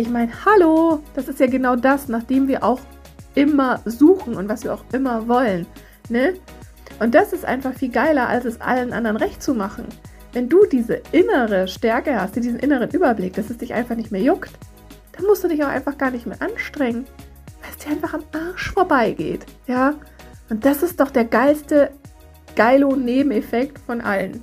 Ich meine, hallo, das ist ja genau das, nach dem wir auch immer suchen und was wir auch immer wollen. Ne? Und das ist einfach viel geiler, als es allen anderen recht zu machen. Wenn du diese innere Stärke hast, diesen inneren Überblick, dass es dich einfach nicht mehr juckt, dann musst du dich auch einfach gar nicht mehr anstrengen, weil es dir einfach am Arsch vorbeigeht. Ja? Und das ist doch der geilste Geilo-Nebeneffekt von allen.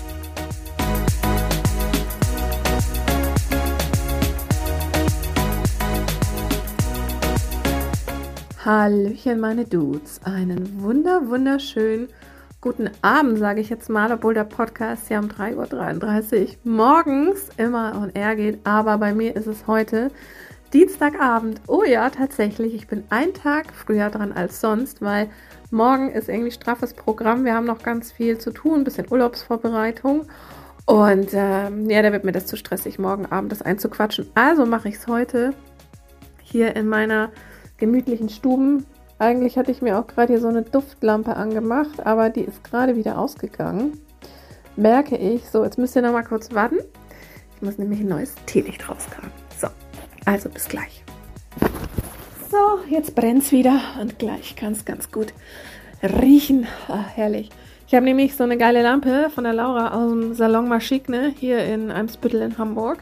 Hallöchen, meine Dudes. Einen wunder, wunderschönen guten Abend, sage ich jetzt mal, obwohl der Podcast ja um 3.33 Uhr morgens immer on air geht. Aber bei mir ist es heute Dienstagabend. Oh ja, tatsächlich. Ich bin einen Tag früher dran als sonst, weil morgen ist irgendwie straffes Programm. Wir haben noch ganz viel zu tun, ein bisschen Urlaubsvorbereitung. Und ähm, ja, da wird mir das zu stressig, morgen Abend das einzuquatschen. Also mache ich es heute hier in meiner gemütlichen Stuben. Eigentlich hatte ich mir auch gerade hier so eine Duftlampe angemacht, aber die ist gerade wieder ausgegangen. Merke ich. So, jetzt müsst ihr noch mal kurz warten. Ich muss nämlich ein neues Teelicht rauskramen. So, also bis gleich. So, jetzt brennt es wieder und gleich kann es ganz gut riechen. Ach, herrlich. Ich habe nämlich so eine geile Lampe von der Laura aus dem Salon Maschik, ne, hier in Eimsbüttel in Hamburg.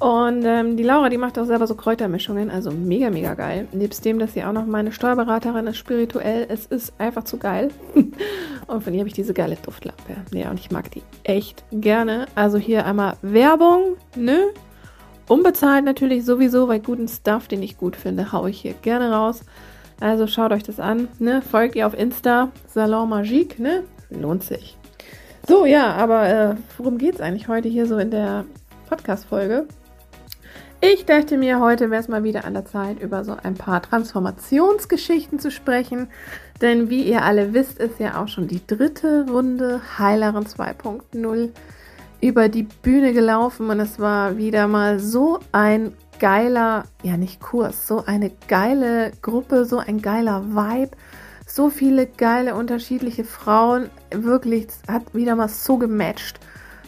Und ähm, die Laura, die macht auch selber so Kräutermischungen, also mega, mega geil. Nebst dem, dass sie auch noch meine Steuerberaterin ist, spirituell, es ist einfach zu geil. und von ihr habe ich diese geile Duftlampe. Ja, und ich mag die echt gerne. Also hier einmal Werbung, ne? Unbezahlt natürlich sowieso, weil guten Stuff, den ich gut finde, haue ich hier gerne raus. Also schaut euch das an, ne? Folgt ihr auf Insta, Salon Magique, ne? Lohnt sich. So, ja, aber äh, worum es eigentlich heute hier so in der Podcast-Folge? Ich dachte mir, heute wäre es mal wieder an der Zeit, über so ein paar Transformationsgeschichten zu sprechen. Denn wie ihr alle wisst, ist ja auch schon die dritte Runde Heilerin 2.0 über die Bühne gelaufen und es war wieder mal so ein geiler, ja nicht Kurs, so eine geile Gruppe, so ein geiler Vibe, so viele geile unterschiedliche Frauen, wirklich hat wieder mal so gematcht.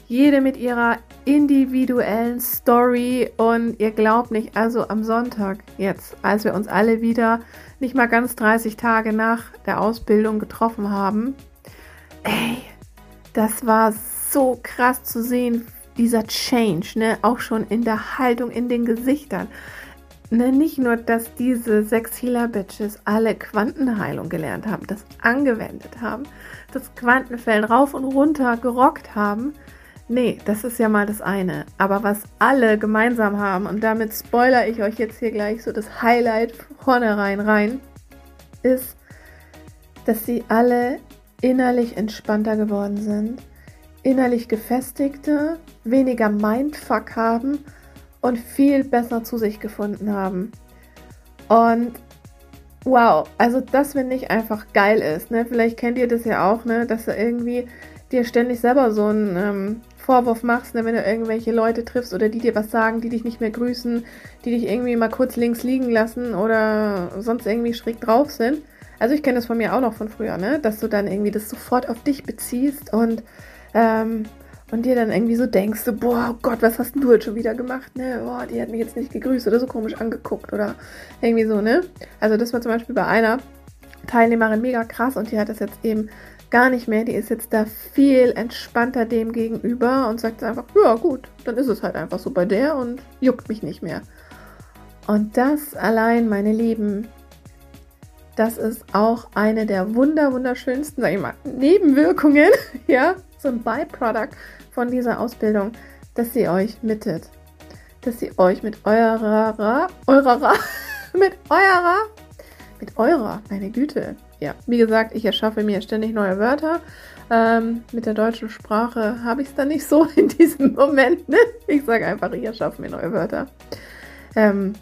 Jede mit ihrer individuellen Story. Und ihr glaubt nicht, also am Sonntag jetzt, als wir uns alle wieder nicht mal ganz 30 Tage nach der Ausbildung getroffen haben, ey, das war so krass zu sehen, dieser Change, ne, auch schon in der Haltung, in den Gesichtern. Ne, nicht nur, dass diese sechs Healer-Bitches alle Quantenheilung gelernt haben, das angewendet haben, das Quantenfeld rauf und runter gerockt haben, Nee, das ist ja mal das eine. Aber was alle gemeinsam haben, und damit spoiler ich euch jetzt hier gleich so das Highlight vornherein rein, ist, dass sie alle innerlich entspannter geworden sind, innerlich gefestigter, weniger Mindfuck haben und viel besser zu sich gefunden haben. Und wow, also das finde ich einfach geil ist. Ne? Vielleicht kennt ihr das ja auch, ne? dass du irgendwie dir ständig selber so ein ähm, Vorwurf machst, ne, wenn du irgendwelche Leute triffst oder die dir was sagen, die dich nicht mehr grüßen, die dich irgendwie mal kurz links liegen lassen oder sonst irgendwie schräg drauf sind. Also ich kenne das von mir auch noch von früher, ne? Dass du dann irgendwie das sofort auf dich beziehst und, ähm, und dir dann irgendwie so denkst, so, boah, oh Gott, was hast denn du jetzt schon wieder gemacht, ne? Boah, die hat mich jetzt nicht gegrüßt oder so komisch angeguckt oder irgendwie so, ne? Also das war zum Beispiel bei einer Teilnehmerin mega krass und die hat das jetzt eben gar nicht mehr. Die ist jetzt da viel entspannter dem gegenüber und sagt einfach, ja gut, dann ist es halt einfach so bei der und juckt mich nicht mehr. Und das allein, meine Lieben, das ist auch eine der wunder wunderschönsten, sag ich mal, Nebenwirkungen, ja, so ein Byproduct von dieser Ausbildung, dass sie euch mittet. Dass sie euch mit eurer, eurer, mit eurer, mit eurer, meine Güte, ja, wie gesagt, ich erschaffe mir ständig neue Wörter. Ähm, mit der deutschen Sprache habe ich es dann nicht so in diesem Moment. Ne? Ich sage einfach, ihr schafft mir neue Wörter. Ähm,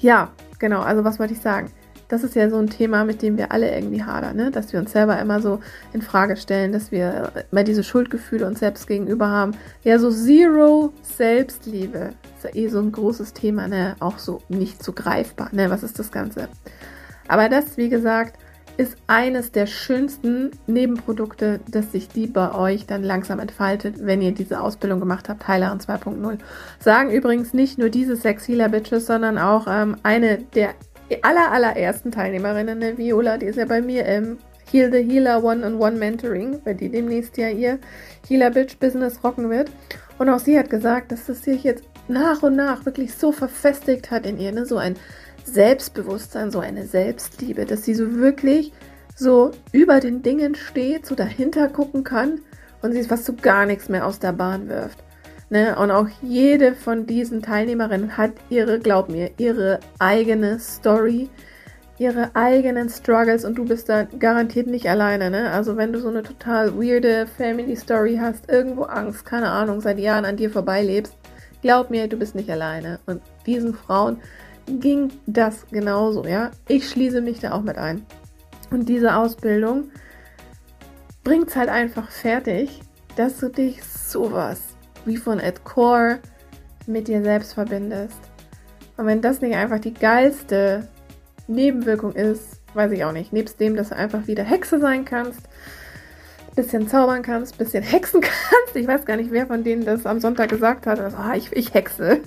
ja, genau, also was wollte ich sagen? Das ist ja so ein Thema, mit dem wir alle irgendwie hadern, ne? dass wir uns selber immer so in Frage stellen, dass wir immer diese Schuldgefühle uns selbst gegenüber haben. Ja, so Zero Selbstliebe ist ja eh so ein großes Thema, ne? auch so nicht so greifbar. Ne? Was ist das Ganze? Aber das, wie gesagt, ist eines der schönsten Nebenprodukte, dass sich die bei euch dann langsam entfaltet, wenn ihr diese Ausbildung gemacht habt, Heilerin 2.0. Sagen übrigens nicht nur diese Sex Healer Bitches, sondern auch ähm, eine der aller, allerersten Teilnehmerinnen, eine Viola, die ist ja bei mir im Heal the Healer One-on-One Mentoring, weil die demnächst ja ihr Healer Bitch Business rocken wird. Und auch sie hat gesagt, dass das sich jetzt nach und nach wirklich so verfestigt hat in ihr, ne? so ein Selbstbewusstsein, so eine Selbstliebe, dass sie so wirklich so über den Dingen steht, so dahinter gucken kann und sie fast so gar nichts mehr aus der Bahn wirft. Ne? Und auch jede von diesen Teilnehmerinnen hat ihre, glaub mir, ihre eigene Story, ihre eigenen Struggles und du bist da garantiert nicht alleine. Ne? Also wenn du so eine total weirde Family Story hast, irgendwo Angst, keine Ahnung, seit Jahren an dir vorbeilebst, glaub mir, du bist nicht alleine. Und diesen Frauen ging das genauso, ja. Ich schließe mich da auch mit ein. Und diese Ausbildung bringt es halt einfach fertig, dass du dich sowas wie von Ed Core mit dir selbst verbindest. Und wenn das nicht einfach die geilste Nebenwirkung ist, weiß ich auch nicht. Nebst dem, dass du einfach wieder Hexe sein kannst, bisschen zaubern kannst, bisschen hexen kannst. Ich weiß gar nicht, wer von denen das am Sonntag gesagt hat. Also, ah, ich, ich hexe.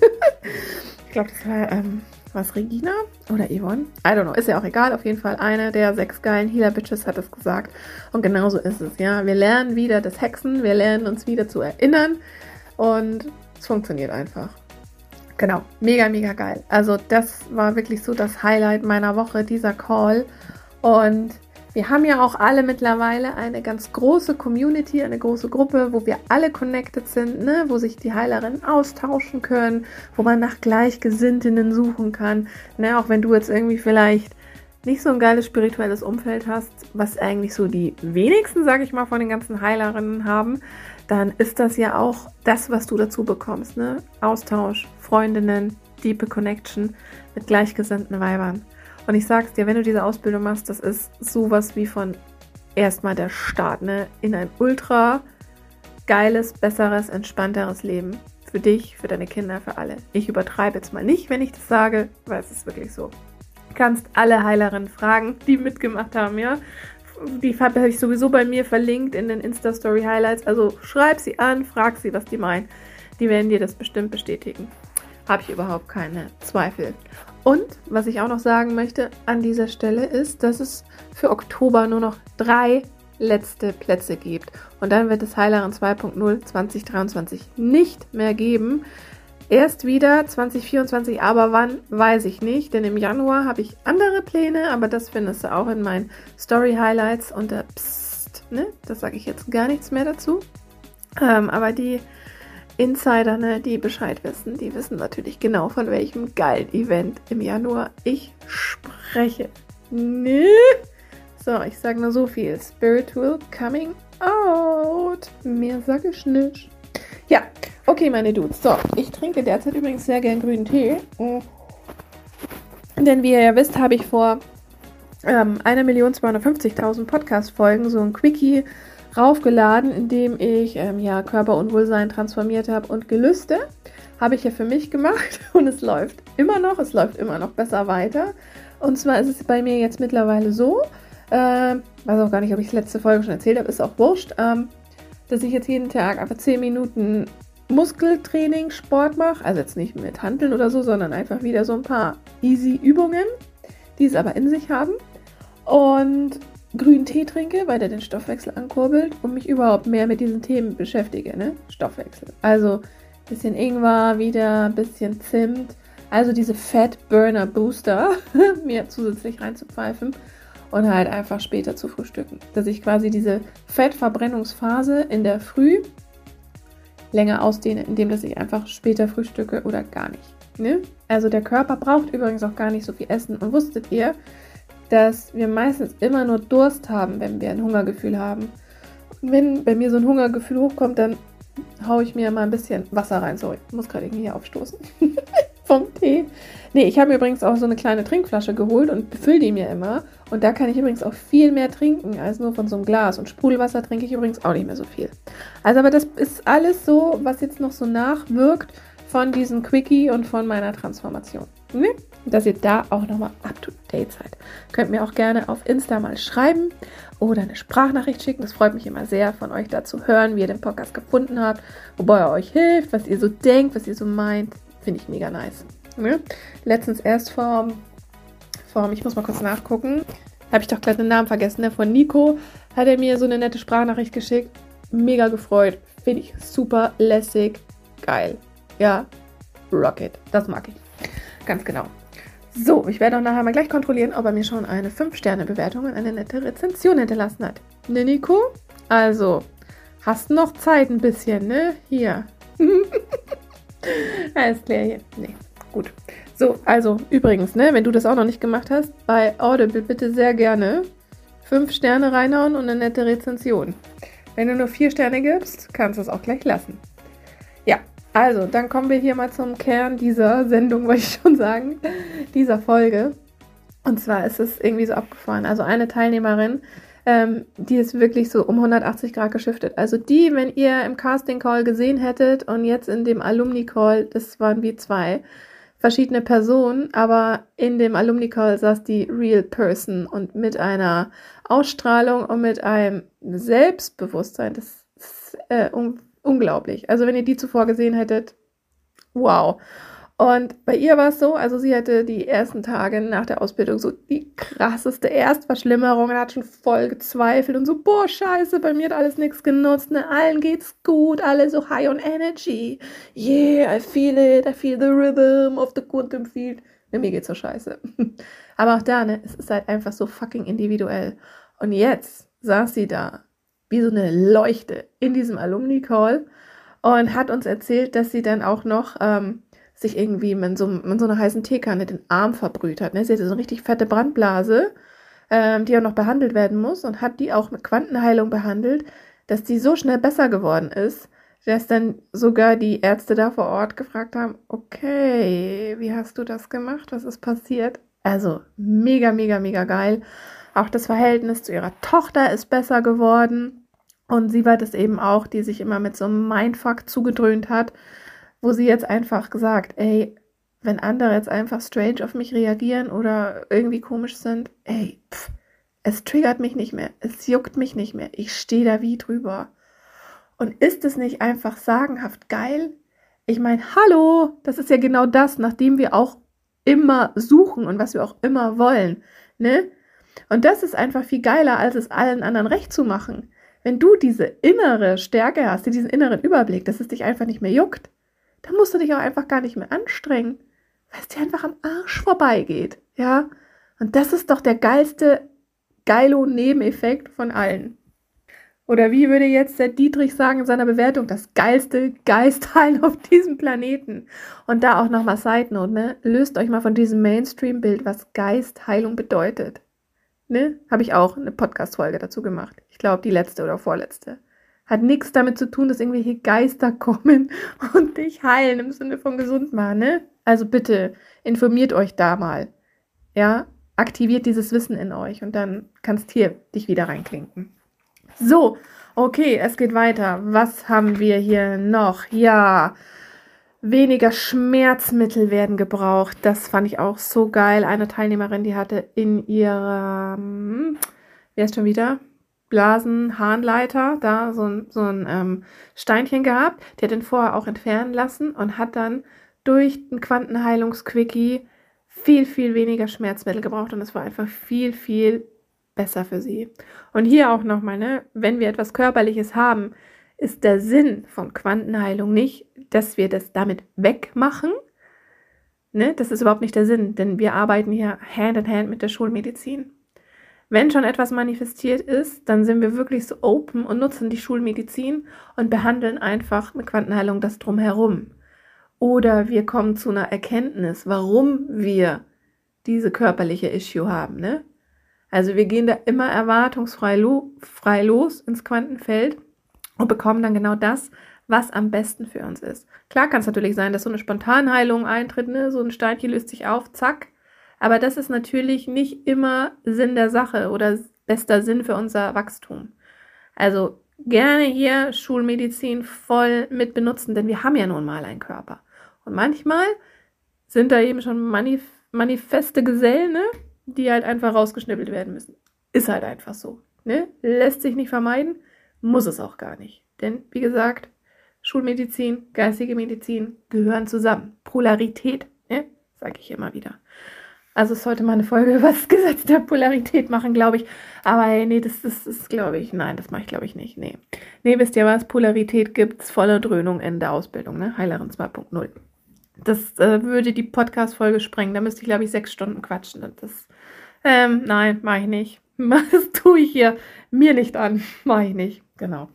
ich glaube, das war ähm, was Regina oder Yvonne? I don't know, ist ja auch egal. Auf jeden Fall eine der sechs geilen Healer Bitches hat es gesagt. Und genauso ist es, ja. Wir lernen wieder das Hexen, wir lernen uns wieder zu erinnern und es funktioniert einfach. Genau, mega, mega geil. Also das war wirklich so das Highlight meiner Woche, dieser Call. Und wir haben ja auch alle mittlerweile eine ganz große Community, eine große Gruppe, wo wir alle connected sind, ne? wo sich die Heilerinnen austauschen können, wo man nach Gleichgesinnten suchen kann. Ne? Auch wenn du jetzt irgendwie vielleicht nicht so ein geiles spirituelles Umfeld hast, was eigentlich so die wenigsten, sage ich mal, von den ganzen Heilerinnen haben, dann ist das ja auch das, was du dazu bekommst. Ne? Austausch, Freundinnen, diepe Connection mit gleichgesinnten Weibern. Und ich sag's dir, wenn du diese Ausbildung machst, das ist sowas wie von erstmal der Start, ne? In ein ultra geiles, besseres, entspannteres Leben. Für dich, für deine Kinder, für alle. Ich übertreibe jetzt mal nicht, wenn ich das sage, weil es ist wirklich so. Du kannst alle Heilerinnen fragen, die mitgemacht haben, ja. Die habe ich sowieso bei mir verlinkt in den Insta-Story-Highlights. Also schreib sie an, frag sie, was die meinen. Die werden dir das bestimmt bestätigen. Habe ich überhaupt keine Zweifel. Und was ich auch noch sagen möchte an dieser Stelle ist, dass es für Oktober nur noch drei letzte Plätze gibt. Und dann wird es Heilerin 2.0 2023 nicht mehr geben. Erst wieder 2024, aber wann, weiß ich nicht. Denn im Januar habe ich andere Pläne, aber das findest du auch in meinen Story Highlights unter Psst, ne? Das sage ich jetzt gar nichts mehr dazu. Ähm, aber die Insider, ne, die Bescheid wissen, die wissen natürlich genau, von welchem geilen Event im Januar ich spreche. Ne? So, ich sage nur so viel. Spiritual Coming Out. Mehr sage ich nicht. Ja, okay, meine Dudes. So, ich trinke derzeit übrigens sehr gern grünen Tee. Denn wie ihr ja wisst, habe ich vor ähm, 1.250.000 Podcast-Folgen so ein Quickie raufgeladen, indem ich ähm, ja Körperunwohlsein transformiert habe und Gelüste. Habe ich ja für mich gemacht und es läuft immer noch, es läuft immer noch besser weiter. Und zwar ist es bei mir jetzt mittlerweile so, äh, weiß auch gar nicht, ob ich es letzte Folge schon erzählt habe, ist auch wurscht, ähm, dass ich jetzt jeden Tag einfach 10 Minuten Muskeltraining, Sport mache. Also jetzt nicht mit Handeln oder so, sondern einfach wieder so ein paar easy Übungen, die es aber in sich haben. Und grünen Tee trinke, weil der den Stoffwechsel ankurbelt und mich überhaupt mehr mit diesen Themen beschäftige, ne? Stoffwechsel. Also bisschen Ingwer wieder, bisschen Zimt, also diese Fat Burner Booster mir zusätzlich reinzupfeifen und halt einfach später zu frühstücken. Dass ich quasi diese Fettverbrennungsphase in der Früh länger ausdehne, indem dass ich einfach später frühstücke oder gar nicht. Ne? Also der Körper braucht übrigens auch gar nicht so viel Essen. Und wusstet ihr, dass wir meistens immer nur Durst haben, wenn wir ein Hungergefühl haben. wenn bei mir so ein Hungergefühl hochkommt, dann haue ich mir mal ein bisschen Wasser rein. So, ich muss gerade irgendwie hier aufstoßen. Vom Tee. Nee, ich habe übrigens auch so eine kleine Trinkflasche geholt und befülle die mir immer. Und da kann ich übrigens auch viel mehr trinken als nur von so einem Glas. Und Sprudelwasser trinke ich übrigens auch nicht mehr so viel. Also, aber das ist alles so, was jetzt noch so nachwirkt von diesem Quickie und von meiner Transformation. Ne? Dass ihr da auch nochmal up to date seid. Könnt mir auch gerne auf Insta mal schreiben oder eine Sprachnachricht schicken. Das freut mich immer sehr, von euch da zu hören, wie ihr den Podcast gefunden habt, wobei er euch hilft, was ihr so denkt, was ihr so meint. Finde ich mega nice. Ne? Letztens erst vom, vom, ich muss mal kurz nachgucken, habe ich doch gerade den Namen vergessen, ne? von Nico hat er mir so eine nette Sprachnachricht geschickt. Mega gefreut. Finde ich super lässig. Geil. Ja, Rocket. Das mag ich. Ganz genau. So, ich werde auch nachher mal gleich kontrollieren, ob er mir schon eine 5-Sterne-Bewertung und eine nette Rezension hinterlassen hat. Ne, Nico? Also, hast noch Zeit ein bisschen, ne? Hier. Alles klar hier. Nee, gut. So, also übrigens, ne, wenn du das auch noch nicht gemacht hast, bei Audible bitte sehr gerne 5 Sterne reinhauen und eine nette Rezension. Wenn du nur 4 Sterne gibst, kannst du es auch gleich lassen. Also, dann kommen wir hier mal zum Kern dieser Sendung, wollte ich schon sagen, dieser Folge. Und zwar ist es irgendwie so abgefahren. Also eine Teilnehmerin, ähm, die ist wirklich so um 180 Grad geschiftet. Also die, wenn ihr im Casting Call gesehen hättet und jetzt in dem Alumni Call, das waren wie zwei verschiedene Personen, aber in dem Alumni Call saß die Real Person und mit einer Ausstrahlung und mit einem Selbstbewusstsein. Das ist äh, unglaublich. Also wenn ihr die zuvor gesehen hättet, wow. Und bei ihr war es so, also sie hatte die ersten Tage nach der Ausbildung so die krasseste Erstverschlimmerung, und hat schon voll gezweifelt und so, boah, scheiße, bei mir hat alles nichts genutzt, ne, allen geht's gut, alle so high on energy. Yeah, I feel it, I feel the rhythm of the quantum field. Ne, mir geht's so scheiße. Aber auch da, ne, es ist halt einfach so fucking individuell. Und jetzt saß sie da wie so eine Leuchte in diesem Alumni-Call und hat uns erzählt, dass sie dann auch noch ähm, sich irgendwie mit so, mit so einer heißen Teekanne den Arm verbrüht hat. Ne? Sie hatte so eine richtig fette Brandblase, ähm, die auch noch behandelt werden muss und hat die auch mit Quantenheilung behandelt, dass die so schnell besser geworden ist, dass dann sogar die Ärzte da vor Ort gefragt haben, okay, wie hast du das gemacht? Was ist passiert? Also mega, mega, mega geil. Auch das Verhältnis zu ihrer Tochter ist besser geworden. Und sie war das eben auch, die sich immer mit so einem Mindfuck zugedröhnt hat, wo sie jetzt einfach gesagt, ey, wenn andere jetzt einfach strange auf mich reagieren oder irgendwie komisch sind, ey, pff, es triggert mich nicht mehr, es juckt mich nicht mehr, ich stehe da wie drüber. Und ist es nicht einfach sagenhaft geil? Ich meine, hallo, das ist ja genau das, nachdem wir auch immer suchen und was wir auch immer wollen, ne? Und das ist einfach viel geiler, als es allen anderen recht zu machen. Wenn du diese innere Stärke hast, diesen inneren Überblick, dass es dich einfach nicht mehr juckt, dann musst du dich auch einfach gar nicht mehr anstrengen, weil es dir einfach am Arsch vorbeigeht, ja? Und das ist doch der geilste Geilo-Nebeneffekt von allen. Oder wie würde jetzt der Dietrich sagen in seiner Bewertung, das geilste Geistheilen auf diesem Planeten. Und da auch nochmal Side Note, ne? Löst euch mal von diesem Mainstream-Bild, was Geistheilung bedeutet. Ne? Habe ich auch eine Podcast-Folge dazu gemacht. Ich glaube, die letzte oder vorletzte. Hat nichts damit zu tun, dass irgendwelche Geister kommen und dich heilen im Sinne von gesund machen, ne? Also bitte, informiert euch da mal. Ja, aktiviert dieses Wissen in euch und dann kannst hier dich wieder reinklinken. So, okay, es geht weiter. Was haben wir hier noch? Ja, Weniger Schmerzmittel werden gebraucht. Das fand ich auch so geil. Eine Teilnehmerin, die hatte in ihrem, wer ist schon wieder? Blasenharnleiter, da so ein, so ein ähm, Steinchen gehabt. Die hat den vorher auch entfernen lassen und hat dann durch ein Quantenheilungsquickie viel, viel weniger Schmerzmittel gebraucht und es war einfach viel, viel besser für sie. Und hier auch nochmal, ne, wenn wir etwas Körperliches haben, ist der Sinn von Quantenheilung nicht, dass wir das damit wegmachen. Ne? Das ist überhaupt nicht der Sinn, denn wir arbeiten hier Hand in Hand mit der Schulmedizin. Wenn schon etwas manifestiert ist, dann sind wir wirklich so open und nutzen die Schulmedizin und behandeln einfach mit Quantenheilung das drumherum. Oder wir kommen zu einer Erkenntnis, warum wir diese körperliche Issue haben. Ne? Also wir gehen da immer erwartungsfrei lo frei los ins Quantenfeld und bekommen dann genau das, was am besten für uns ist. Klar kann es natürlich sein, dass so eine Spontanheilung eintritt, ne? so ein Steinchen löst sich auf, zack. Aber das ist natürlich nicht immer Sinn der Sache oder bester Sinn für unser Wachstum. Also gerne hier Schulmedizin voll mit benutzen, denn wir haben ja nun mal einen Körper. Und manchmal sind da eben schon manif manifeste Gesellen, ne? die halt einfach rausgeschnippelt werden müssen. Ist halt einfach so. Ne? Lässt sich nicht vermeiden, muss es auch gar nicht. Denn, wie gesagt, Schulmedizin, geistige Medizin gehören zusammen. Polarität, ne? sage ich immer wieder. Also es sollte mal eine Folge über das Gesetz der Polarität machen, glaube ich. Aber hey, nee, das, das ist, glaube ich, nein, das mache ich, glaube ich, nicht. Nee. Nee, wisst ihr was? Polarität gibt es voller Dröhnung in der Ausbildung, ne? Heilerin 2.0. Das äh, würde die Podcast-Folge sprengen. Da müsste ich, glaube ich, sechs Stunden quatschen. Das, ähm, nein, mache ich nicht. Das tue ich hier mir nicht an. Mache ich nicht. Genau.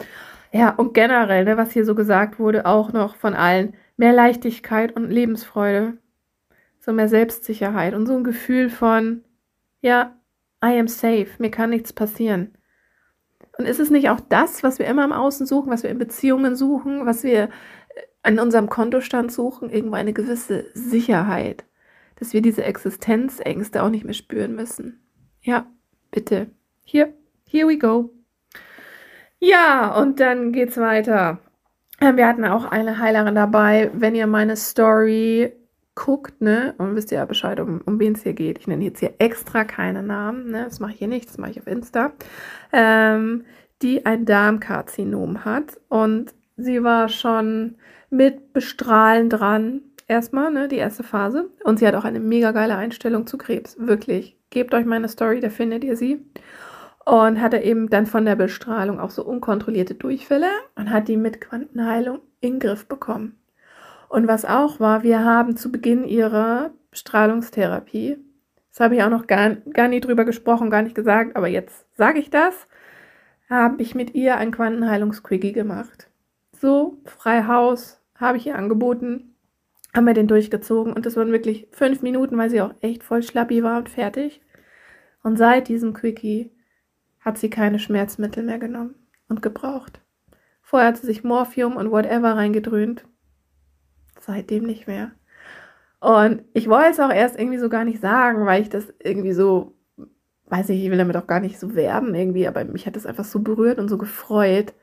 Ja, und generell, ne, was hier so gesagt wurde, auch noch von allen, mehr Leichtigkeit und Lebensfreude. So mehr Selbstsicherheit und so ein Gefühl von, ja, I am safe, mir kann nichts passieren. Und ist es nicht auch das, was wir immer im Außen suchen, was wir in Beziehungen suchen, was wir an unserem Kontostand suchen, irgendwo eine gewisse Sicherheit, dass wir diese Existenzängste auch nicht mehr spüren müssen. Ja, bitte. Hier, here we go. Ja, und dann geht's weiter. Ähm, wir hatten auch eine Heilerin dabei. Wenn ihr meine Story guckt, ne, und wisst ihr ja Bescheid, um, um wen es hier geht. Ich nenne jetzt hier extra keine Namen, ne, das mache ich hier nicht, das mache ich auf Insta. Ähm, die ein Darmkarzinom hat und sie war schon mit Bestrahlen dran. Erstmal, ne, die erste Phase. Und sie hat auch eine mega geile Einstellung zu Krebs. Wirklich. Gebt euch meine Story, da findet ihr sie. Und hatte eben dann von der Bestrahlung auch so unkontrollierte Durchfälle und hat die mit Quantenheilung in den Griff bekommen. Und was auch war, wir haben zu Beginn ihrer Strahlungstherapie, das habe ich auch noch gar, gar nie drüber gesprochen, gar nicht gesagt, aber jetzt sage ich das, habe ich mit ihr ein Quantenheilungsquickie gemacht. So, frei Haus, habe ich ihr angeboten, haben wir den durchgezogen und das waren wirklich fünf Minuten, weil sie auch echt voll schlappi war und fertig. Und seit diesem Quickie hat sie keine Schmerzmittel mehr genommen und gebraucht. Vorher hat sie sich Morphium und whatever reingedröhnt. Seitdem nicht mehr. Und ich wollte es auch erst irgendwie so gar nicht sagen, weil ich das irgendwie so, weiß ich, ich will damit auch gar nicht so werben irgendwie, aber mich hat das einfach so berührt und so gefreut,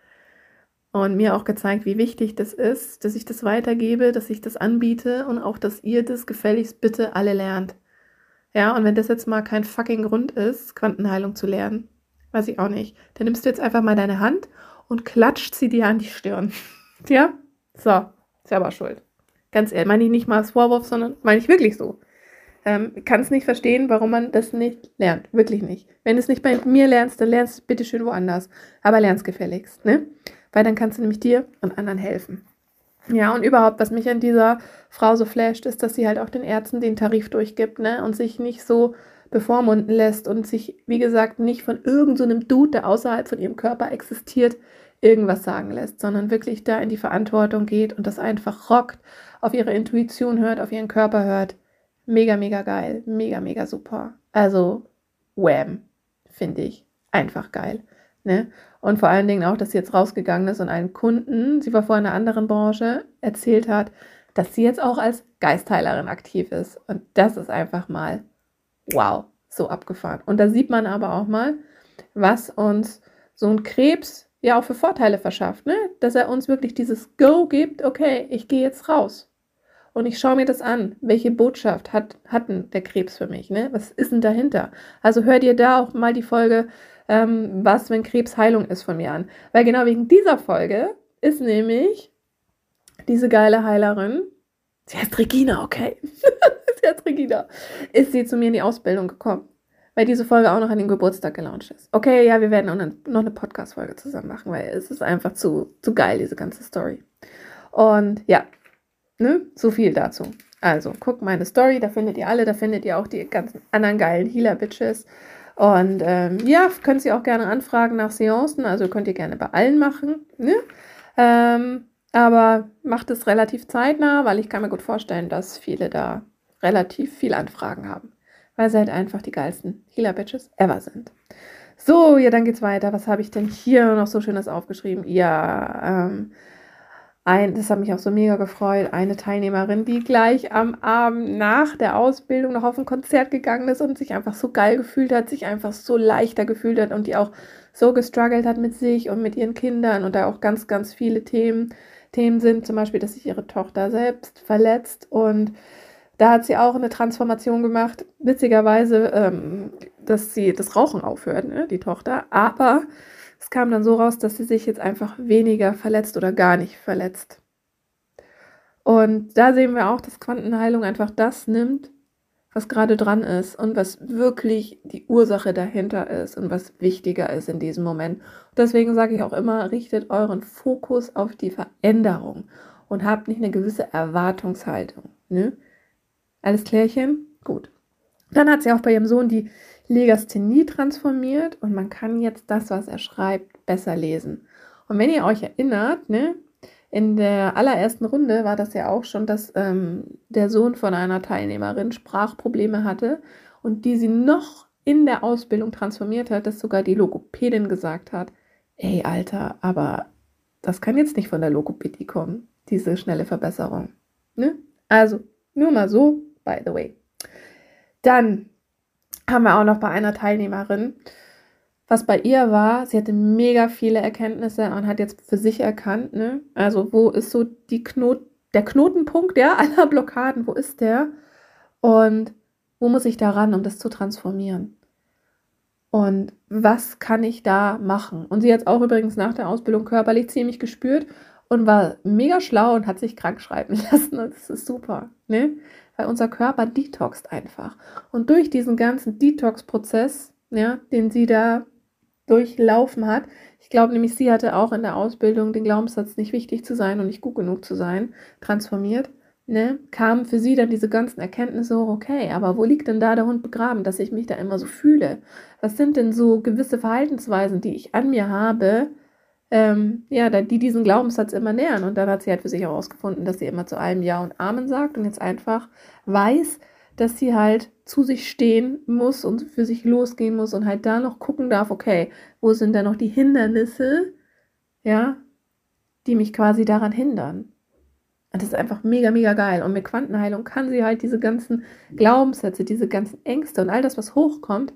und mir auch gezeigt, wie wichtig das ist, dass ich das weitergebe, dass ich das anbiete und auch, dass ihr das gefälligst bitte alle lernt. Ja, und wenn das jetzt mal kein fucking Grund ist, Quantenheilung zu lernen, weiß ich auch nicht, dann nimmst du jetzt einfach mal deine Hand und klatscht sie dir an die Stirn. ja? So, selber schuld. Ganz ehrlich, meine ich nicht mal als Vorwurf, sondern meine ich wirklich so. Ähm, kann es nicht verstehen, warum man das nicht lernt. Wirklich nicht. Wenn du es nicht bei mir lernst, dann lernst du bitte schön woanders. Aber lernst gefälligst, ne? Weil dann kannst du nämlich dir und anderen helfen. Ja, und überhaupt, was mich an dieser Frau so flasht, ist, dass sie halt auch den Ärzten den Tarif durchgibt, ne, und sich nicht so bevormunden lässt und sich, wie gesagt, nicht von irgendeinem so Dude, der außerhalb von ihrem Körper existiert, irgendwas sagen lässt, sondern wirklich da in die Verantwortung geht und das einfach rockt, auf ihre Intuition hört, auf ihren Körper hört. Mega, mega geil, mega, mega super. Also, wham, finde ich. Einfach geil. Ne? Und vor allen Dingen auch, dass sie jetzt rausgegangen ist und einen Kunden, sie war vorher in einer anderen Branche, erzählt hat, dass sie jetzt auch als Geistheilerin aktiv ist. Und das ist einfach mal, wow, so abgefahren. Und da sieht man aber auch mal, was uns so ein Krebs ja auch für Vorteile verschafft, ne? Dass er uns wirklich dieses Go gibt, okay, ich gehe jetzt raus. Und ich schaue mir das an. Welche Botschaft hat, hat denn der Krebs für mich? Ne? Was ist denn dahinter? Also hör dir da auch mal die Folge ähm, was, wenn Krebs Heilung ist von mir an. Weil genau wegen dieser Folge ist nämlich diese geile Heilerin, sie heißt Regina, okay, sie heißt Regina, ist sie zu mir in die Ausbildung gekommen. Weil diese Folge auch noch an den Geburtstag gelauncht ist. Okay, ja, wir werden auch noch eine Podcast-Folge zusammen machen, weil es ist einfach zu, zu geil, diese ganze Story. Und ja, ne, so viel dazu. Also, guckt meine Story, da findet ihr alle, da findet ihr auch die ganzen anderen geilen Healer-Bitches. Und ähm, ja, könnt ihr auch gerne anfragen nach Seancen, also könnt ihr gerne bei allen machen. Ne? Ähm, aber macht es relativ zeitnah, weil ich kann mir gut vorstellen, dass viele da relativ viel Anfragen haben. weil sie halt einfach die geilsten Healer-Bitches ever sind. So, ja, dann geht's weiter. Was habe ich denn hier noch so Schönes aufgeschrieben? Ja, ähm, ein, das hat mich auch so mega gefreut, eine Teilnehmerin, die gleich am Abend nach der Ausbildung noch auf ein Konzert gegangen ist und sich einfach so geil gefühlt hat, sich einfach so leichter gefühlt hat und die auch so gestruggelt hat mit sich und mit ihren Kindern und da auch ganz, ganz viele Themen, Themen sind, zum Beispiel, dass sich ihre Tochter selbst verletzt und da hat sie auch eine Transformation gemacht, witzigerweise, ähm, dass sie das Rauchen aufhört, ne, die Tochter, aber es kam dann so raus, dass sie sich jetzt einfach weniger verletzt oder gar nicht verletzt. Und da sehen wir auch, dass Quantenheilung einfach das nimmt, was gerade dran ist und was wirklich die Ursache dahinter ist und was wichtiger ist in diesem Moment. Deswegen sage ich auch immer, richtet euren Fokus auf die Veränderung und habt nicht eine gewisse Erwartungshaltung. Ne? Alles klärchen? Gut. Dann hat sie auch bei ihrem Sohn die Legasthenie transformiert und man kann jetzt das, was er schreibt, besser lesen. Und wenn ihr euch erinnert, ne, in der allerersten Runde war das ja auch schon, dass ähm, der Sohn von einer Teilnehmerin Sprachprobleme hatte und die sie noch in der Ausbildung transformiert hat, dass sogar die Logopädin gesagt hat, ey Alter, aber das kann jetzt nicht von der Logopädie kommen, diese schnelle Verbesserung. Ne? Also, nur mal so, by the way. Dann haben wir auch noch bei einer Teilnehmerin, was bei ihr war, sie hatte mega viele Erkenntnisse und hat jetzt für sich erkannt, ne? Also, wo ist so die Knot der Knotenpunkt ja, aller Blockaden, wo ist der? Und wo muss ich da ran, um das zu transformieren? Und was kann ich da machen? Und sie hat es auch übrigens nach der Ausbildung körperlich ziemlich gespürt und war mega schlau und hat sich krank schreiben lassen. Und das ist super, ne? weil unser Körper detoxt einfach. Und durch diesen ganzen Detox-Prozess, ja, den sie da durchlaufen hat, ich glaube nämlich, sie hatte auch in der Ausbildung den Glaubenssatz, nicht wichtig zu sein und nicht gut genug zu sein, transformiert, ne, kamen für sie dann diese ganzen Erkenntnisse, okay, aber wo liegt denn da der Hund begraben, dass ich mich da immer so fühle? Was sind denn so gewisse Verhaltensweisen, die ich an mir habe, ähm, ja, die diesen Glaubenssatz immer nähern. Und dann hat sie halt für sich herausgefunden, dass sie immer zu allem Ja und Amen sagt und jetzt einfach weiß, dass sie halt zu sich stehen muss und für sich losgehen muss und halt da noch gucken darf, okay, wo sind denn noch die Hindernisse, ja, die mich quasi daran hindern. Und das ist einfach mega, mega geil. Und mit Quantenheilung kann sie halt diese ganzen Glaubenssätze, diese ganzen Ängste und all das, was hochkommt,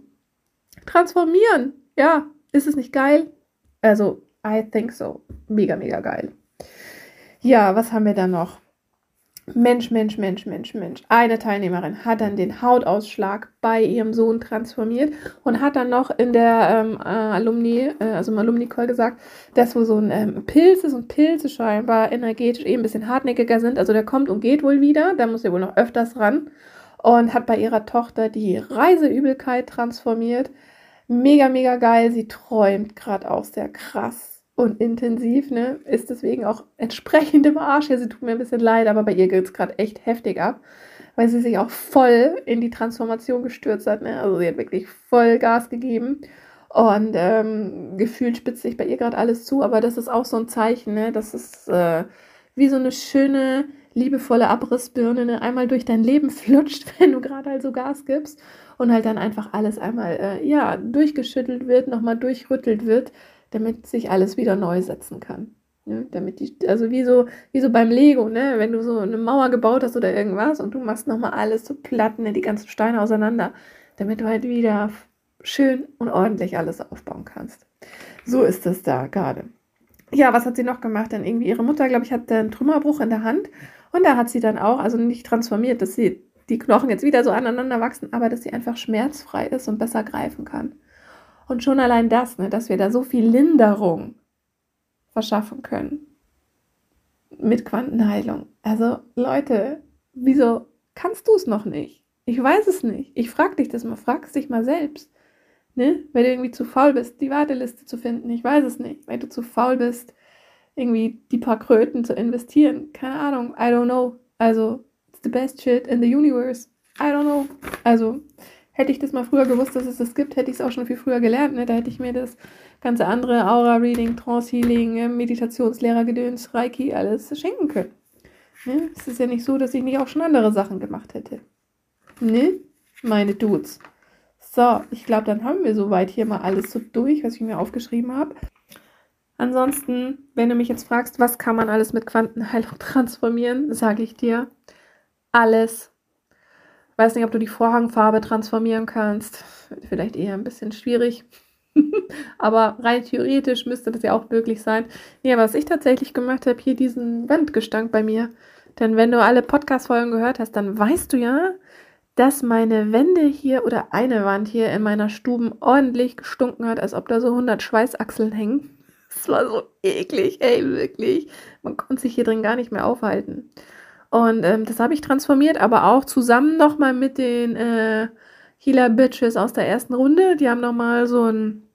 transformieren. Ja, ist es nicht geil? Also I think so. Mega, mega geil. Ja, was haben wir da noch? Mensch, Mensch, Mensch, Mensch, Mensch. Eine Teilnehmerin hat dann den Hautausschlag bei ihrem Sohn transformiert und hat dann noch in der ähm, äh, Alumni, äh, also im Alumni-Call gesagt, dass wo so ein ähm, Pilz ist und Pilze scheinbar energetisch eben ein bisschen hartnäckiger sind. Also der kommt und geht wohl wieder, da muss er wohl noch öfters ran und hat bei ihrer Tochter die Reiseübelkeit transformiert mega, mega geil. Sie träumt gerade auch sehr krass und intensiv, ne? Ist deswegen auch entsprechend im Arsch. Ja, sie tut mir ein bisschen leid, aber bei ihr geht es gerade echt heftig ab, weil sie sich auch voll in die Transformation gestürzt hat, ne? Also sie hat wirklich voll Gas gegeben. Und ähm, gefühlt spitzt sich bei ihr gerade alles zu, aber das ist auch so ein Zeichen, ne? Das ist äh, wie so eine schöne, liebevolle Abrissbirne ne? einmal durch dein Leben flutscht, wenn du gerade also Gas gibst und halt dann einfach alles einmal äh, ja durchgeschüttelt wird, nochmal durchrüttelt wird, damit sich alles wieder neu setzen kann. Ne? Damit die, also wie so, wie so beim Lego, ne? wenn du so eine Mauer gebaut hast oder irgendwas und du machst nochmal alles so platt, ne? die ganzen Steine auseinander, damit du halt wieder schön und ordentlich alles aufbauen kannst. So ist es da gerade. Ja, was hat sie noch gemacht? Dann irgendwie ihre Mutter, glaube ich, hat einen Trümmerbruch in der Hand und da hat sie dann auch, also nicht transformiert, dass sie die Knochen jetzt wieder so aneinander wachsen, aber dass sie einfach schmerzfrei ist und besser greifen kann. Und schon allein das, ne, dass wir da so viel Linderung verschaffen können mit Quantenheilung. Also Leute, wieso kannst du es noch nicht? Ich weiß es nicht. Ich frage dich das mal, fragst dich mal selbst. Ne? Weil du irgendwie zu faul bist, die Warteliste zu finden. Ich weiß es nicht. Weil du zu faul bist, irgendwie die paar Kröten zu investieren. Keine Ahnung. I don't know. Also It's the best shit in the universe. I don't know. Also, hätte ich das mal früher gewusst, dass es das gibt, hätte ich es auch schon viel früher gelernt. Ne? Da hätte ich mir das ganze andere Aura-Reading, Trance-Healing, äh, Meditationslehrer-Gedöns, Reiki, alles schenken können. Ne? Es ist ja nicht so, dass ich nicht auch schon andere Sachen gemacht hätte. Ne? meine Dudes. So, ich glaube, dann haben wir soweit hier mal alles so durch, was ich mir aufgeschrieben habe. Ansonsten, wenn du mich jetzt fragst, was kann man alles mit Quantenheilung transformieren, sage ich dir, alles. Weiß nicht, ob du die Vorhangfarbe transformieren kannst. Vielleicht eher ein bisschen schwierig. aber rein theoretisch müsste das ja auch möglich sein. Ja, was ich tatsächlich gemacht habe, hier diesen Wandgestank bei mir. Denn wenn du alle Podcast-Folgen gehört hast, dann weißt du ja, dass meine Wände hier oder eine Wand hier in meiner Stuben ordentlich gestunken hat, als ob da so 100 Schweißachseln hängen. Es war so eklig, ey, wirklich. Man konnte sich hier drin gar nicht mehr aufhalten. Und ähm, das habe ich transformiert, aber auch zusammen nochmal mit den äh, Healer Bitches aus der ersten Runde. Die haben nochmal so ein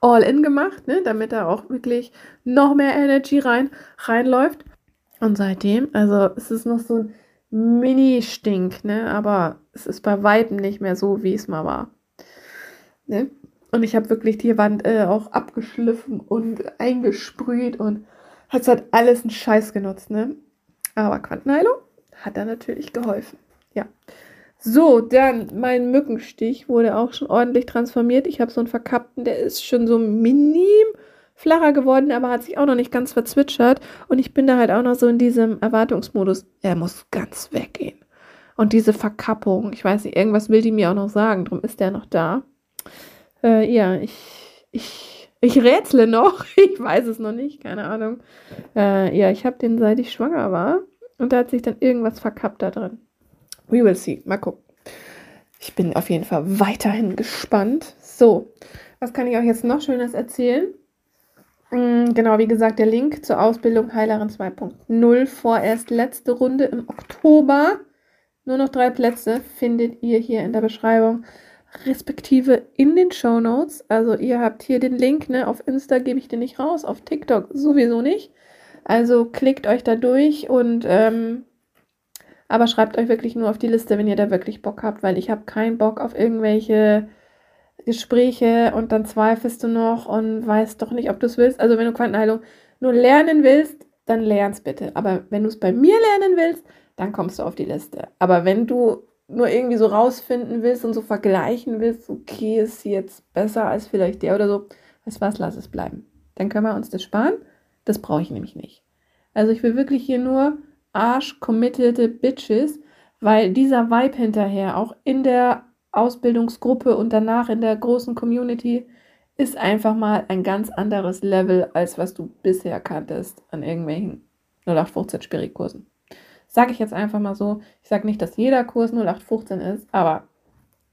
All-In gemacht, ne, damit da auch wirklich noch mehr Energy rein, reinläuft. Und seitdem, also es ist noch so ein Mini-Stink, ne, aber es ist bei Weitem nicht mehr so, wie es mal war. Ne? Und ich habe wirklich die Wand äh, auch abgeschliffen und eingesprüht und hat halt alles einen Scheiß genutzt, ne? Aber Quantenheilung hat da natürlich geholfen. Ja. So, dann mein Mückenstich wurde auch schon ordentlich transformiert. Ich habe so einen verkappten, der ist schon so minim flacher geworden, aber hat sich auch noch nicht ganz verzwitschert. Und ich bin da halt auch noch so in diesem Erwartungsmodus. Er muss ganz weggehen. Und diese Verkappung, ich weiß nicht, irgendwas will die mir auch noch sagen, darum ist der noch da. Äh, ja, ich, ich, ich rätsle noch. Ich weiß es noch nicht, keine Ahnung. Äh, ja, ich habe den seit ich schwanger war. Und da hat sich dann irgendwas verkappt da drin. We will see. Mal gucken. Ich bin auf jeden Fall weiterhin gespannt. So, was kann ich euch jetzt noch Schönes erzählen? Mm, genau, wie gesagt, der Link zur Ausbildung Heilerin 2.0 vorerst letzte Runde im Oktober. Nur noch drei Plätze findet ihr hier in der Beschreibung respektive in den Show Notes. Also ihr habt hier den Link, ne? Auf Insta gebe ich den nicht raus, auf TikTok sowieso nicht. Also klickt euch da durch und ähm, aber schreibt euch wirklich nur auf die Liste, wenn ihr da wirklich Bock habt, weil ich habe keinen Bock auf irgendwelche Gespräche und dann zweifelst du noch und weißt doch nicht, ob du es willst. Also wenn du Quantenheilung nur lernen willst, dann lern's bitte. Aber wenn du es bei mir lernen willst, dann kommst du auf die Liste. Aber wenn du nur irgendwie so rausfinden willst und so vergleichen willst, okay, ist sie jetzt besser als vielleicht der oder so, weißt was, lass es bleiben. Dann können wir uns das sparen. Das brauche ich nämlich nicht. Also ich will wirklich hier nur arsch-committete Bitches, weil dieser Vibe hinterher, auch in der Ausbildungsgruppe und danach in der großen Community, ist einfach mal ein ganz anderes Level, als was du bisher kanntest an irgendwelchen 0815 Spirikursen. Sage ich jetzt einfach mal so. Ich sage nicht, dass jeder Kurs 0815 ist, aber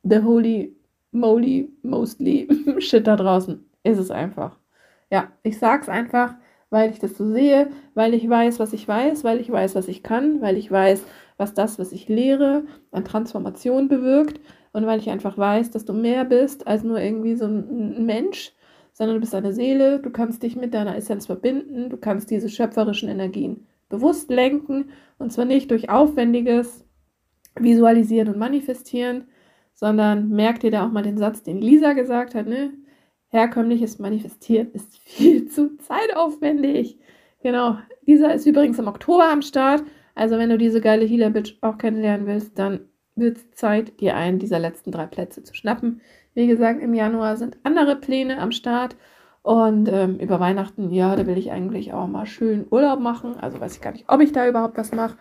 the holy moly mostly shit da draußen ist es einfach. Ja, ich sag's einfach, weil ich das so sehe, weil ich weiß, was ich weiß, weil ich weiß, was ich kann, weil ich weiß, was das, was ich lehre, an Transformation bewirkt und weil ich einfach weiß, dass du mehr bist als nur irgendwie so ein Mensch, sondern du bist eine Seele, du kannst dich mit deiner Essenz verbinden, du kannst diese schöpferischen Energien bewusst lenken und zwar nicht durch aufwendiges Visualisieren und Manifestieren, sondern merkt dir da auch mal den Satz, den Lisa gesagt hat, ne? Herkömmliches Manifestieren ist viel zu zeitaufwendig. Genau. Lisa ist übrigens im Oktober am Start. Also wenn du diese geile Healer Bitch auch kennenlernen willst, dann wird es Zeit, dir einen dieser letzten drei Plätze zu schnappen. Wie gesagt, im Januar sind andere Pläne am Start. Und ähm, über Weihnachten, ja, da will ich eigentlich auch mal schön Urlaub machen. Also weiß ich gar nicht, ob ich da überhaupt was mache.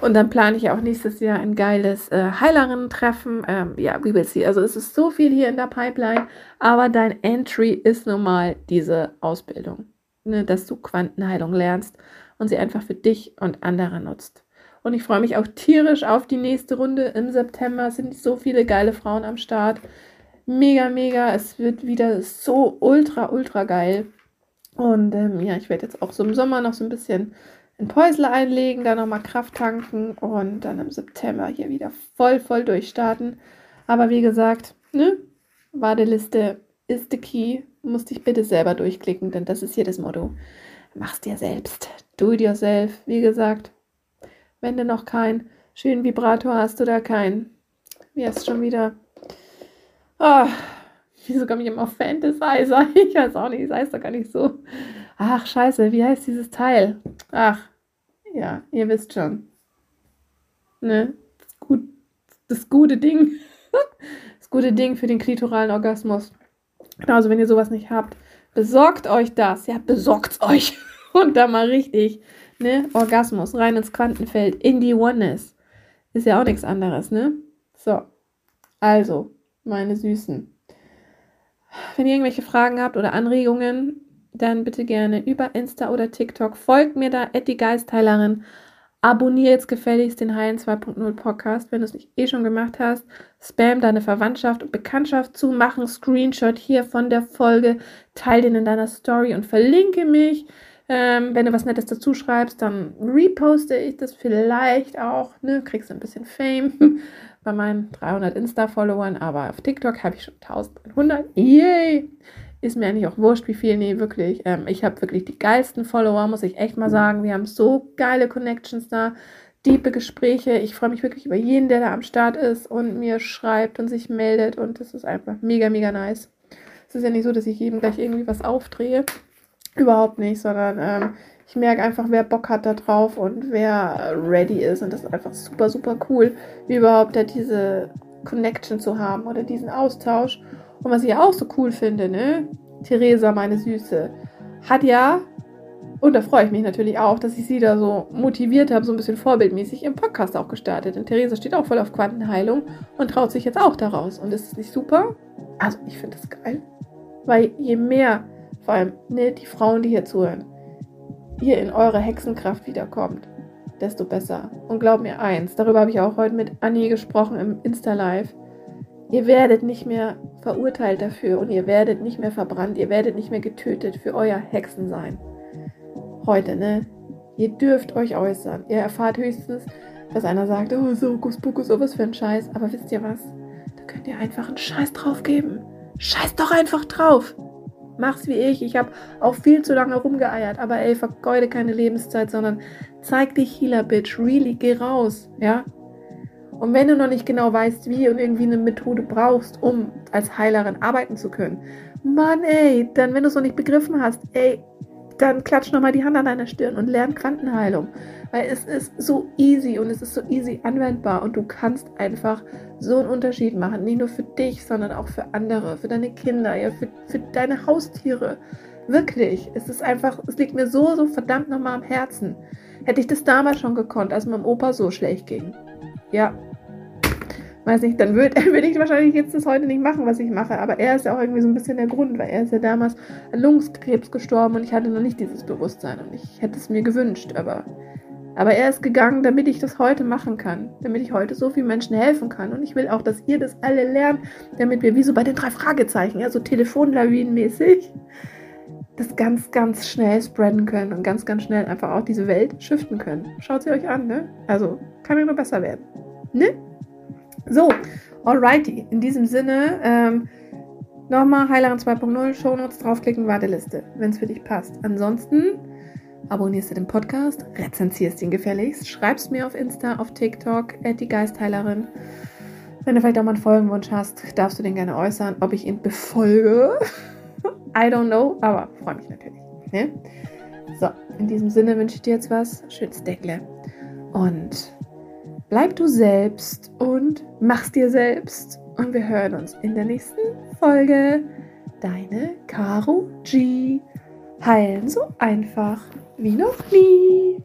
Und dann plane ich auch nächstes Jahr ein geiles äh, Heilerinnen-Treffen. Ähm, ja, wie will sie? Also es ist so viel hier in der Pipeline. Aber dein Entry ist nun mal diese Ausbildung. Ne, dass du Quantenheilung lernst und sie einfach für dich und andere nutzt. Und ich freue mich auch tierisch auf die nächste Runde im September. Es sind so viele geile Frauen am Start mega, mega. Es wird wieder so ultra, ultra geil. Und ähm, ja, ich werde jetzt auch so im Sommer noch so ein bisschen in Päusle einlegen, dann nochmal Kraft tanken und dann im September hier wieder voll, voll durchstarten. Aber wie gesagt, ne? Warteliste ist the key. Musst dich bitte selber durchklicken, denn das ist hier das Motto. Mach's dir selbst. Do it yourself. Wie gesagt, wenn du noch keinen schönen Vibrator hast oder keinen, wie heißt schon wieder? Oh, wieso komme ich immer auf Fantasizer? Ich weiß auch nicht, das heißt doch gar nicht so. Ach, scheiße, wie heißt dieses Teil? Ach, ja, ihr wisst schon. Ne? Das, gut, das gute Ding. das gute Ding für den klitoralen Orgasmus. Also, wenn ihr sowas nicht habt, besorgt euch das. Ja, besorgt's euch. Und da mal richtig, ne? Orgasmus, rein ins Quantenfeld, in die Oneness. Ist ja auch nichts anderes, ne? So. Also, meine Süßen. Wenn ihr irgendwelche Fragen habt oder Anregungen, dann bitte gerne über Insta oder TikTok. Folgt mir da, die Geistheilerin. Abonniere jetzt gefälligst den Heilen 2.0 Podcast, wenn du es nicht eh schon gemacht hast. Spam deine Verwandtschaft und Bekanntschaft zu, mach einen Screenshot hier von der Folge, teile den in deiner Story und verlinke mich. Ähm, wenn du was Nettes dazu schreibst, dann reposte ich das vielleicht auch. Ne? Kriegst ein bisschen Fame bei meinen 300 Insta-Followern, aber auf TikTok habe ich schon 1100. Yay! Ist mir eigentlich auch wurscht, wie viel. Nee, wirklich. Ähm, ich habe wirklich die geilsten Follower, muss ich echt mal sagen. Wir haben so geile Connections da, diepe Gespräche. Ich freue mich wirklich über jeden, der da am Start ist und mir schreibt und sich meldet. Und das ist einfach mega, mega nice. Es ist ja nicht so, dass ich jedem gleich irgendwie was aufdrehe. Überhaupt nicht, sondern ähm, ich merke einfach, wer Bock hat da drauf und wer ready ist. Und das ist einfach super, super cool, überhaupt da diese Connection zu haben oder diesen Austausch. Und was ich auch so cool finde, ne? Theresa, meine Süße, hat ja, und da freue ich mich natürlich auch, dass ich sie da so motiviert habe, so ein bisschen vorbildmäßig im Podcast auch gestartet. Denn Theresa steht auch voll auf Quantenheilung und traut sich jetzt auch daraus. Und ist es nicht super? Also, ich finde das geil. Weil je mehr, vor allem ne, die Frauen, die hier zuhören, ihr in eure Hexenkraft wiederkommt, desto besser. Und glaub mir eins, darüber habe ich auch heute mit Annie gesprochen im Insta-Live. Ihr werdet nicht mehr verurteilt dafür und ihr werdet nicht mehr verbrannt, ihr werdet nicht mehr getötet für euer Hexensein. Heute, ne? Ihr dürft euch äußern. Ihr erfahrt höchstens, dass einer sagt, oh, so, Pokus, oh, was für ein Scheiß. Aber wisst ihr was? Da könnt ihr einfach einen Scheiß drauf geben. Scheiß doch einfach drauf. Mach's wie ich. Ich habe auch viel zu lange rumgeeiert. Aber ey, vergeude keine Lebenszeit, sondern zeig dich Healer, Bitch. Really, geh raus. Ja? Und wenn du noch nicht genau weißt, wie und irgendwie eine Methode brauchst, um als Heilerin arbeiten zu können, Mann, ey, dann, wenn du es noch nicht begriffen hast, ey, dann klatsch nochmal die Hand an deiner Stirn und lern Quantenheilung. Weil es ist so easy und es ist so easy anwendbar und du kannst einfach so einen Unterschied machen. Nicht nur für dich, sondern auch für andere, für deine Kinder, ja, für, für deine Haustiere. Wirklich. Es ist einfach, es liegt mir so, so verdammt nochmal am Herzen. Hätte ich das damals schon gekonnt, als meinem Opa so schlecht ging. Ja, weiß nicht, dann würde würd ich wahrscheinlich jetzt das heute nicht machen, was ich mache. Aber er ist ja auch irgendwie so ein bisschen der Grund, weil er ist ja damals an Lungenkrebs gestorben und ich hatte noch nicht dieses Bewusstsein und ich hätte es mir gewünscht. Aber, aber er ist gegangen, damit ich das heute machen kann, damit ich heute so vielen Menschen helfen kann. Und ich will auch, dass ihr das alle lernt, damit wir wie so bei den drei Fragezeichen, ja, so Telefonlawinenmäßig, das ganz, ganz schnell spreaden können und ganz, ganz schnell einfach auch diese Welt shiften können. Schaut sie euch an, ne? Also kann ja nur besser werden. Ne? So, alrighty. In diesem Sinne, ähm, nochmal Heilerin 2.0, Shownotes draufklicken, Warteliste, wenn es für dich passt. Ansonsten abonnierst du den Podcast, rezensierst ihn gefälligst, schreibst mir auf Insta, auf TikTok, die Geistheilerin. Wenn du vielleicht auch mal einen Folgenwunsch hast, darfst du den gerne äußern, ob ich ihn befolge. I don't know, aber freue mich natürlich. Ne? So, in diesem Sinne wünsche ich dir jetzt was. Schönes Deckle. Und bleib du selbst und mach's dir selbst. Und wir hören uns in der nächsten Folge. Deine Caro G. Heilen so einfach wie noch nie.